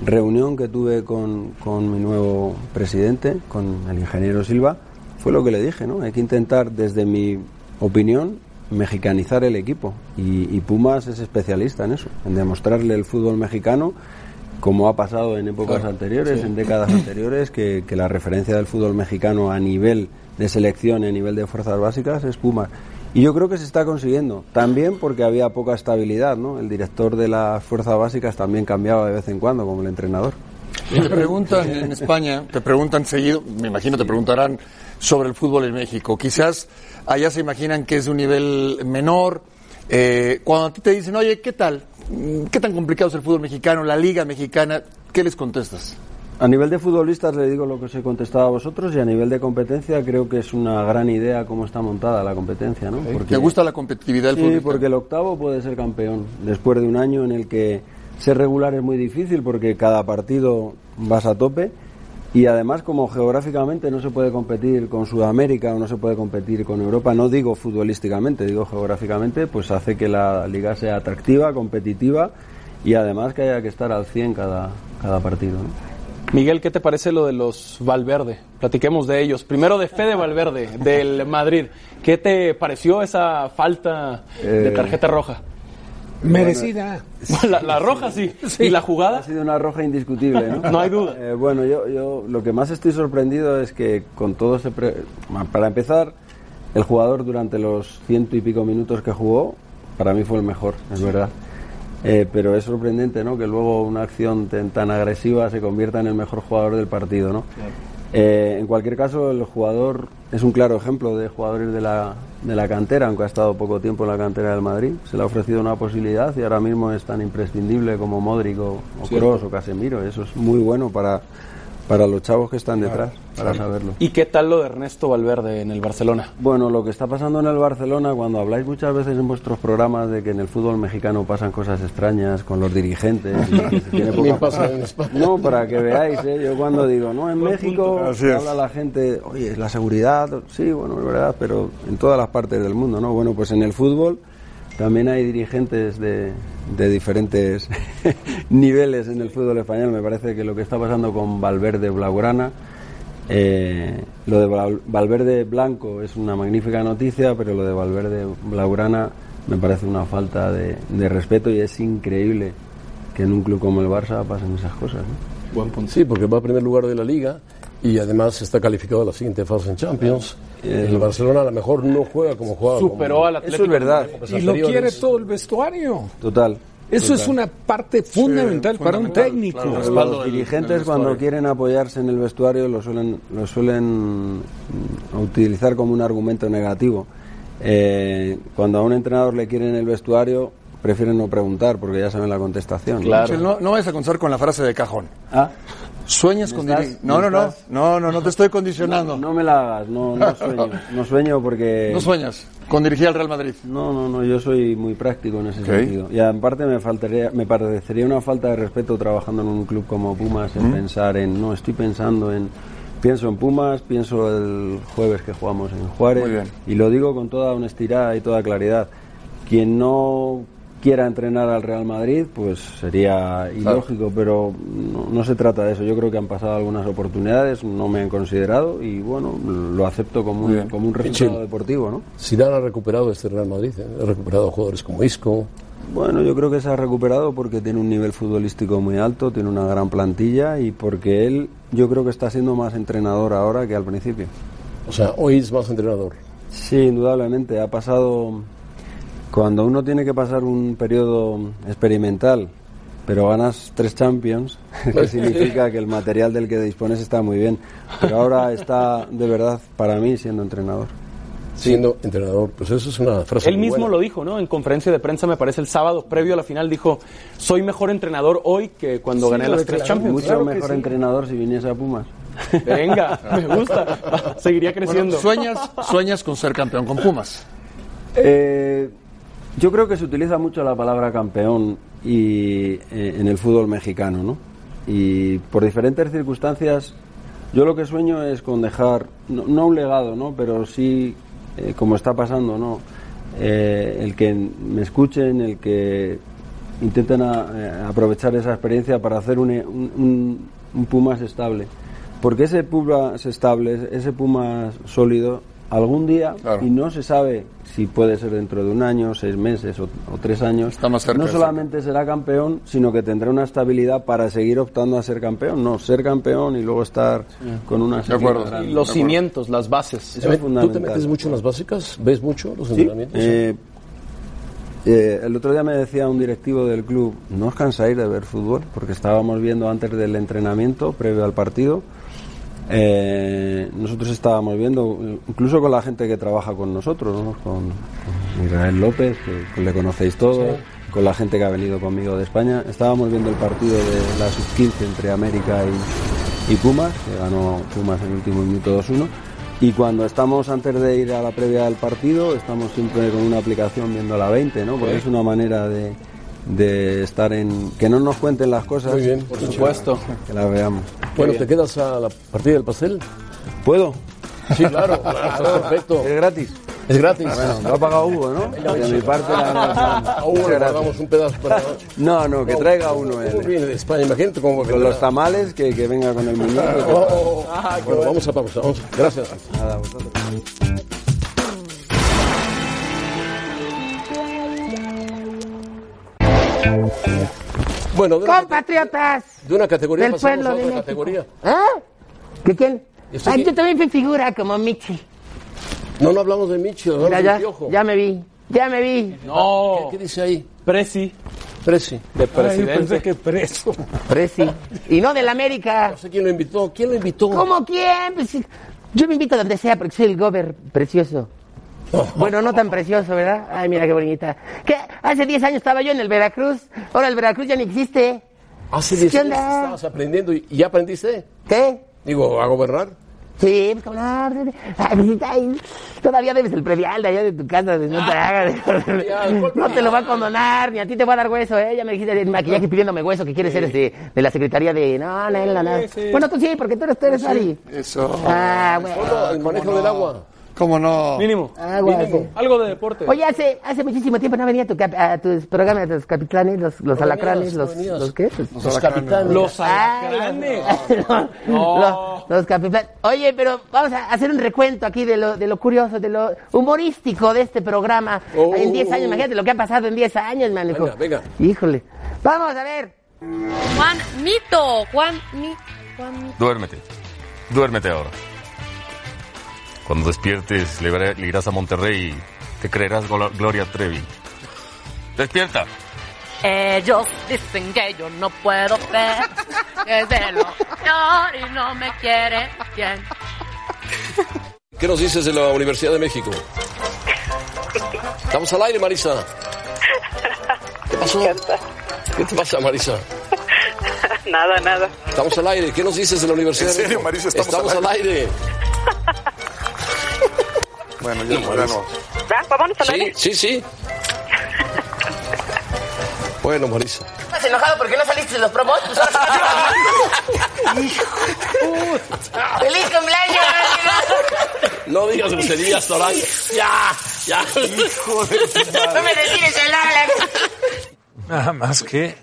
reunión que tuve con, con mi nuevo presidente, con el ingeniero Silva, fue lo que le dije, ¿no? Hay que intentar, desde mi opinión, mexicanizar el equipo. Y, y Pumas es especialista en eso, en demostrarle el fútbol mexicano, como ha pasado en épocas Claro, anteriores, sí. en décadas anteriores, que, que la referencia del fútbol mexicano a nivel de selección y a nivel de fuerzas básicas es Pumas. Y yo creo que se está consiguiendo, también porque había poca estabilidad, ¿no? El director de las fuerzas básicas también cambiaba de vez en cuando, como el entrenador. Te preguntan en España, te preguntan seguido, me imagino te preguntarán sobre el fútbol en México. Quizás allá se imaginan que es de un nivel menor. Eh, cuando a ti te dicen, oye, ¿qué tal? ¿Qué tan complicado es el fútbol mexicano, la liga mexicana? ¿Qué les contestas? A nivel de futbolistas le digo lo que os he contestado a vosotros y a nivel de competencia creo que es una gran idea cómo está montada la competencia, ¿no? ¿Te gusta la competitividad del sí, fútbol? mexicano? porque el octavo puede ser campeón después de un año en el que ser regular es muy difícil porque cada partido vas a tope y además como geográficamente no se puede competir con Sudamérica o no se puede competir con Europa, no digo futbolísticamente, digo geográficamente, pues hace que la liga sea atractiva, competitiva y además que haya que estar al 100 cada, cada partido. ¿no? Miguel, ¿qué te parece lo de los Valverde? Platiquemos de ellos. Primero de Fede Valverde, del Madrid. ¿Qué te pareció esa falta de Eh, tarjeta roja? Merecida. La, la roja sí. ¿Y la jugada? Ha sido una roja indiscutible, ¿no? (laughs) No hay duda. Eh, bueno, yo, yo lo que más estoy sorprendido es que con todo ese... pre- Para empezar, el jugador durante los ciento y pico minutos que jugó, para mí fue el mejor, es verdad. Eh, pero es sorprendente, ¿no? Que luego una acción tan, tan agresiva se convierta en el mejor jugador del partido, ¿no? Eh, en cualquier caso, el jugador es un claro ejemplo de jugadores de la, de la cantera, aunque ha estado poco tiempo en la cantera del Madrid. Se le ha ofrecido una posibilidad y ahora mismo es tan imprescindible como Modric o, o. Kroos o Casemiro. Eso es muy bueno para, para los chavos que están detrás, para saberlo. ¿Y qué tal lo de Ernesto Valverde en el Barcelona? Bueno, lo que está pasando en el Barcelona, cuando habláis muchas veces en vuestros programas de que en el fútbol mexicano pasan cosas extrañas con los dirigentes, y que se tiene (laughs) poca- pasa en (laughs) España. No, para que veáis, ¿eh? yo cuando digo, no, en México habla la gente, oye, la seguridad, sí, bueno, es verdad, pero en todas las partes del mundo, ¿no? Bueno, pues en el fútbol también hay dirigentes de, de diferentes (laughs) niveles en el fútbol español. Me parece que lo que está pasando con Valverde Blaugrana, eh, lo de Val- Valverde Blanco es una magnífica noticia, pero lo de Valverde Blaugrana me parece una falta de, de respeto y es increíble que en un club como el Barça pasen esas cosas. ¿no? Buen punto. Sí, porque va a primer lugar de la liga y además está calificado a la siguiente fase en Champions. El Barcelona a lo mejor no juega como jugaba. Superó como- al Atlético. Eso es verdad. Y lo quiere todo el vestuario. Total. Eso es una parte fundamental para un técnico. los dirigentes cuando quieren apoyarse en el vestuario lo suelen lo suelen mm, utilizar como un argumento negativo. Eh, cuando a un entrenador le quieren el vestuario prefieren no preguntar porque ya saben la contestación. ¿no? Michel, No, no vayas a comenzar con la frase de cajón. Ah. ¿Sueñas ¿Me con dirigir? No, no, no, no, no, no te estoy condicionando. No me la hagas, no, no (laughs) sueño. No sueño porque... No sueñas con dirigir al Real Madrid. No, no, no, yo soy muy práctico en ese sentido. Y aparte me faltaría, me parecería una falta de respeto trabajando en un club como Pumas en pensar en, no, estoy pensando en, pienso en Pumas, pienso el jueves que jugamos en Juárez. Muy bien. Y lo digo con toda honestidad y toda claridad. Quien no quiera entrenar al Real Madrid, pues sería ilógico, pero no, no se trata de eso. Yo creo que han pasado algunas oportunidades, no me han considerado y bueno, lo acepto como un, como un resultado deportivo, ¿no? Zidane ha recuperado este Real Madrid, ¿eh? ha recuperado jugadores como Isco. Bueno, yo creo que se ha recuperado porque tiene un nivel futbolístico muy alto, tiene una gran plantilla y porque él, yo creo que está siendo más entrenador ahora que al principio. O sea, hoy es más entrenador. Sí, indudablemente. Ha pasado. Cuando uno tiene que pasar un periodo experimental, pero ganas tres Champions, (laughs) que significa que el material del que dispones está muy bien. Pero ahora está, de verdad, para mí, siendo entrenador. Siendo entrenador, pues eso es una frase. Él muy mismo buena. lo dijo, ¿no? En conferencia de prensa, me parece, el sábado previo a la final, dijo, soy mejor entrenador hoy que cuando Sí, gané las tres. Champions. Mucho Claro mejor sí. entrenador si viniese a Pumas. (laughs) Venga, me gusta. (laughs) Seguiría creciendo. Bueno, ¿sueñas, sueñas con ser campeón con Pumas. Eh, yo creo que se utiliza mucho la palabra campeón y eh, en el fútbol mexicano, ¿no? Y por diferentes circunstancias, yo lo que sueño es con dejar, no, un legado, ¿no? Pero sí, eh, como está pasando, ¿no? Eh, el que me escuchen, el que intenten a- aprovechar esa experiencia para hacer un, un, un- un Pumas estable. Porque ese Pumas estable, ese Pumas sólido, algún día y no se sabe si puede ser dentro de un año, seis meses o, o tres años. cerca no de solamente será campeón, sino que tendrá una estabilidad para seguir optando a ser campeón. No, ser campeón y luego estar con una acuerdo. grande. Y los cimientos, las bases. Eso es ¿Tú te fundamental. metes mucho en las básicas? ¿Ves mucho los Sí, entrenamientos? eh, eh, el otro día me decía un directivo del club, no os cansáis de ver fútbol, porque estábamos viendo antes del entrenamiento, previo al partido, eh, nosotros estábamos viendo, incluso con la gente que trabaja con nosotros, ¿no? con, Israel López, que, le conocéis todos, con la gente que ha venido conmigo de España, estábamos viendo el partido de la sub-15 entre América y, y Pumas, que ganó Pumas en el último minuto 2-1. Y cuando estamos antes de ir a la previa del partido, estamos siempre con una aplicación viendo la 20, ¿no? Porque Sí. es una manera de, de estar en... que no nos cuenten las cosas. Muy bien, por supuesto. Que las veamos. Bueno, ¿te quedas a la partida del pastel? ¿Puedo? Sí, claro, (laughs) perfecto. ¿Es gratis? Es gratis. Bueno, lo ha pagado Hugo, ¿no? De mi parte, la A Hugo le pagamos un pedazo para... No, no, que traiga uno él. Viene de España, imagínate cómo... Con los tamales, que, que venga con el muñeco. Oh, oh, oh. Bueno, vamos a pausa. Vamos. Gracias. Nada, vosotros. Bueno, de una, Compatriotas de una categoría del pasamos pueblo a de otra México. categoría. ¿Ah? ¿De quién? Ah, yo también fui figura como Michi. No, no hablamos de Michi, hablamos Mira, de ya, Piojo. ya me vi, ya me vi. No. ¿Qué, qué dice ahí? Presi. Presi. De Ay, presidente. pensé que preso. Presi. Y no del América. No sé quién lo invitó. ¿Quién lo invitó? ¿Cómo quién? Pues, yo me invito a donde sea porque soy el gober precioso. (laughs) Bueno, no tan precioso, ¿verdad? Ay, mira qué bonita. ¿Qué? Hace 10 años estaba yo en el Veracruz. Ahora el Veracruz ya ni existe. Hace 10 ¿Qué años estabas aprendiendo y, ya aprendiste. ¿Qué? Digo, a gobernar. Sí, pues como no. Ay, pues, todavía debes el predial de allá de tu casa, no te hagas. No te lo va a condonar, ni a ti te va a dar hueso, ¿eh? Ya me dijiste de maquillaje (laughs) pidiéndome hueso que quieres ser este, de la Secretaría de... No, no, no, no. Bueno, tú sí, porque tú eres, tú eres Ari. Eso. Ah, bueno. El manejo del agua. ¿Cómo no? Mínimo. Agua, Mínimo. Algo de deporte. Oye, hace, hace muchísimo tiempo no venía a, tu cap- a tus programas de los capitanes, los, los No alacranes, no los, los qué? Los capitanes. Los Ah, alacranes. (laughs) los, los- los capitanes. Oye, pero vamos a hacer un recuento aquí de lo, de lo curioso, de lo humorístico de este programa. Oh. En 10 años, imagínate lo que ha pasado en 10 años, man. hijo. Venga, venga. Híjole. Vamos a ver. Juan Mito, Juan Mi, Juan Mito. Duérmete. Duérmete ahora. Cuando despiertes, le, irás a Monterrey y te creerás Glo- Gloria Trevi. ¡Despierta! Ellos dicen que yo no puedo ser, que es de lo peor y no me quiere bien. ¿Qué nos dices de la Universidad de México? Estamos al aire, Marisa. ¿Qué pasó? ¿Qué te pasa, Marisa? Nada, nada. Estamos al aire. ¿Qué nos dices de la Universidad ¿En de serio, México? Marisa? Estamos al al aire. Bueno, ya. ¿Va? Vámonos al Sí, aire. sí, sí. Bueno, Marisa. ¿Estás enojado porque no saliste de los promos? (laughs) Pues. ¡Feliz cumpleaños! No digas groserías, Torán. Ya, ya. Hijo de No me retires el ala. Nada más que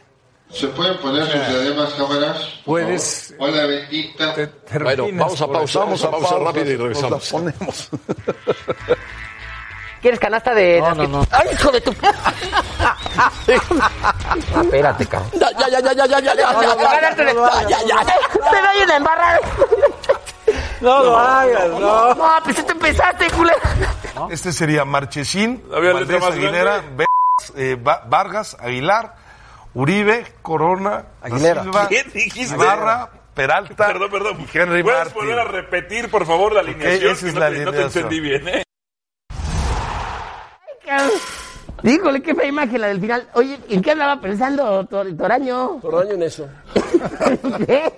¿Se pueden poner sus diademas cámaras? Puedes-? Hola, bendita. Bueno, vamos a pausa, vamos a pausa rápido y regresamos. ponemos. (laughs) ¿Quieres canasta de.? No, no, no. ¡Ay, hijo de tu. Espérate, cabrón. Ya, ya, ya, ya, ya, ya, ya, ya, No, no, ya, no, ya, ya, ya. Te doy una embarrada. No lo hagas, no. No, pues tú empezaste, culero. Este sería Marchesín, Valdés Aguilera, eh, Va- Vargas, Aguilar, Uribe, Corona, Aguilera. Silva, ¿Qué dijiste? Ibarra, Peralta Perdón, perdón. y Henry ¿Puedes Martin. volver a repetir, por favor, la alineación? esa es Que la no, te, no te alineación. entendí bien, ¿eh? Híjole, qué fea imagen la del final. Oye, ¿en qué andaba pensando Tor- Toraño? Toraño en eso. (laughs) ¿Qué?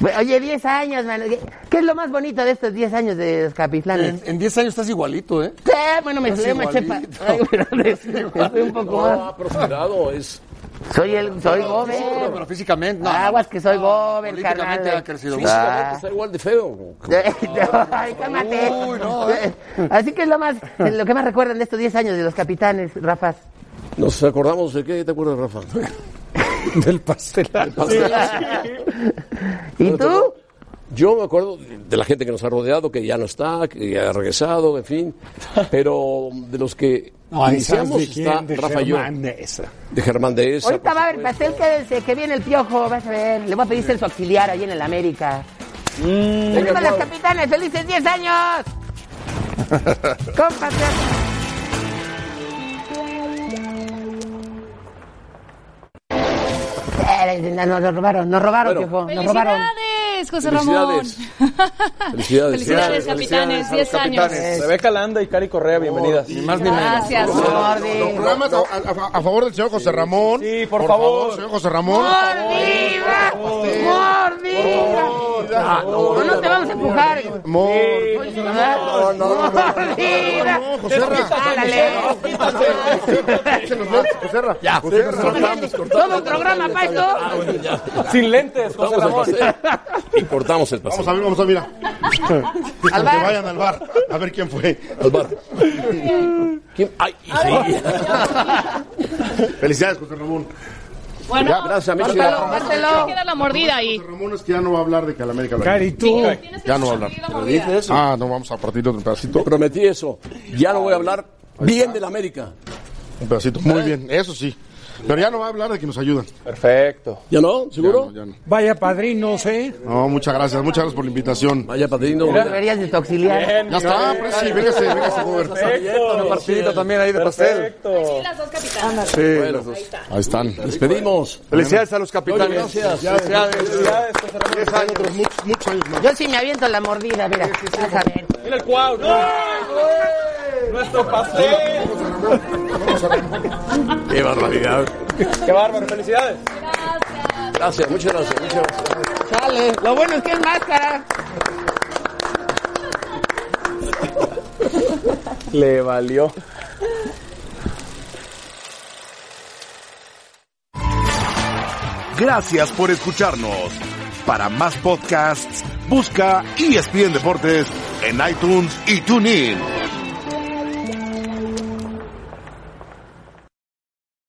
(laughs) Oye, 10 años, mano. ¿Qué, es lo más bonito de estos 10 años de los capitlanes? En, en 10 años estás igualito, ¿eh? Sí, bueno, me salí una chepa. Ay, pero me- me fui un poco más. No, pero cuidado, es... Soy el, soy No, gober. no, pero físicamente, no. Aguas que soy gober, carnal. ha crecido. Físicamente está igual de feo. Ay, cálmate. Uy, no, ¿eh? Así que es lo más, lo que más recuerdan de estos 10 años de los capitanes, Rafas. Nos acordamos de qué te acuerdas, Rafa. (laughs) Del pastelazo. ¿Y tú? Yo me acuerdo de la gente que nos ha rodeado, que ya no está, que ya ha regresado, en fin. Pero de los que No, ¿y iniciamos de quién? está De Rafa y yo. Germán Dehesa. De Germán de esa. Ahorita va a haber pastel, quédense, que viene el piojo, vas a ver. Le voy a pedir ser su auxiliar ahí en el América. ¡Venimos las capitanes! ¡Felices 10 años! (laughs) ¡Cómpate! Eh, Nos, robaron, nos robaron, Bueno. nos robaron. ¡Felicidades, José Ramón! Felicidades. Felicidades, capitanes, 10 años. Rebeca Landa y Cari Correa, bienvenidas. Ni más ni Gracias. Los programas a, a- a favor del señor José Ramón. Sí, por favor. señor José Ramón. ¡Mordida! ¡Mordida! No, no te vamos a empujar. ¡Mordida! ¡Mordida! José Ramón. ¡Ándale! Ya, cortamos, cortamos. Todo un programa para esto. Sin lentes, José Ramón. (laughs) y cortamos el pastel. Vamos a ver, vamos a mirar. (laughs) Al Que bar. vayan al bar. A ver quién fue. Al bar. ¿Quién? Ay, sí. Felicidades, José Ramón. Bueno, Ya, gracias, amigo. Pártelo. pártelo. Queda la mordida ahí. José Ramón es que ya no va a hablar de que a la América lo Cari, tú. Ya no va a hablar. dices eso? Ah, no, vamos a partir otro pedacito. Prometí eso. Ya no voy a hablar bien de la América. Un pedacito. Muy bien, eso sí. Pero ya no va a hablar de que nos ayudan. Perfecto. ¿Ya no? ¿Seguro? Ya no, ya no. Vaya padrinos, ¿eh? No, muchas gracias, muchas gracias por la invitación. Vaya padrino. Deberías de tu auxiliar. Ya está, pues sí, véngase, véngase, Gober. Una partidita también ahí de pastel. Perfecto. Las dos capitanas. Sí, los dos. Ahí están. Despedimos. Felicidades a los capitanes. Gracias. Felicidades. Felicidades, años, muchos, muchos años más. Yo sí me aviento la mordida, mira. Vas a ver. Mira el cuau. Nuestro pastel. Qué barbaridad. Qué bárbaro. Felicidades. Gracias, muchas gracias. Muchas gracias. Sale. Lo bueno es que es máscara. Le valió. Gracias por escucharnos. Para más podcasts, busca ESPN Deportes en iTunes y TuneIn.